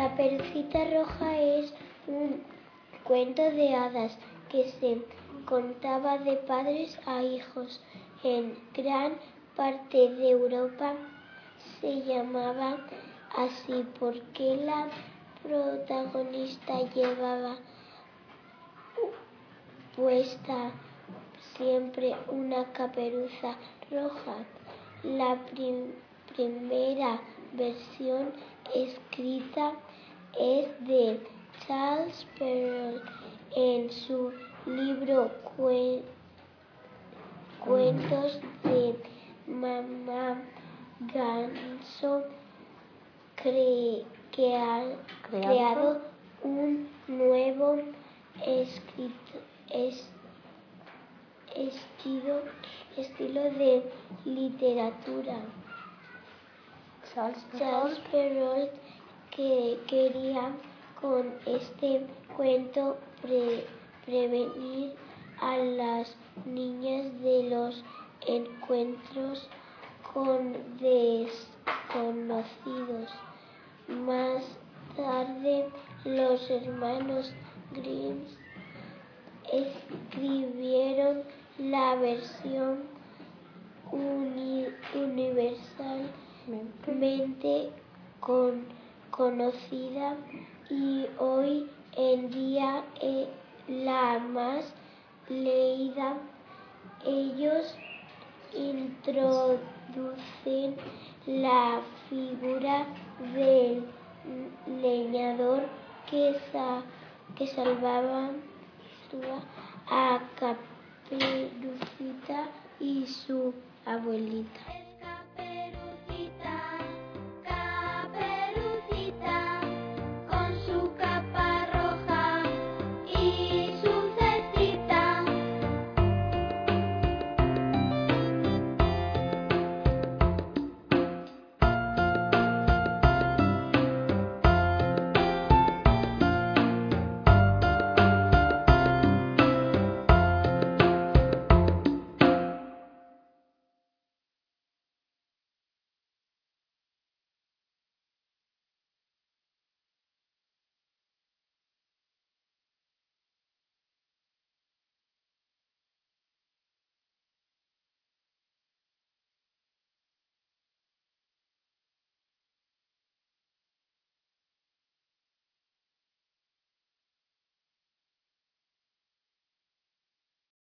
Caperucita Roja es un cuento de hadas que se contaba de padres a hijos. En gran parte de Europa se llamaba así porque la protagonista llevaba puesta siempre una caperuza roja. La primera versión escrita es de Charles Perrault en su libro Cuentos de Mamá Ganso, que ha creado un nuevo escrito, estilo, estilo de literatura. Charles Perrault que quería con este cuento prevenir a las niñas de los encuentros con desconocidos. Más tarde los hermanos Grimm escribieron la versión universalmente conocida y hoy en día es la más leída. Ellos introducen la figura del leñador que, que salvaba a Caperucita y su abuelita.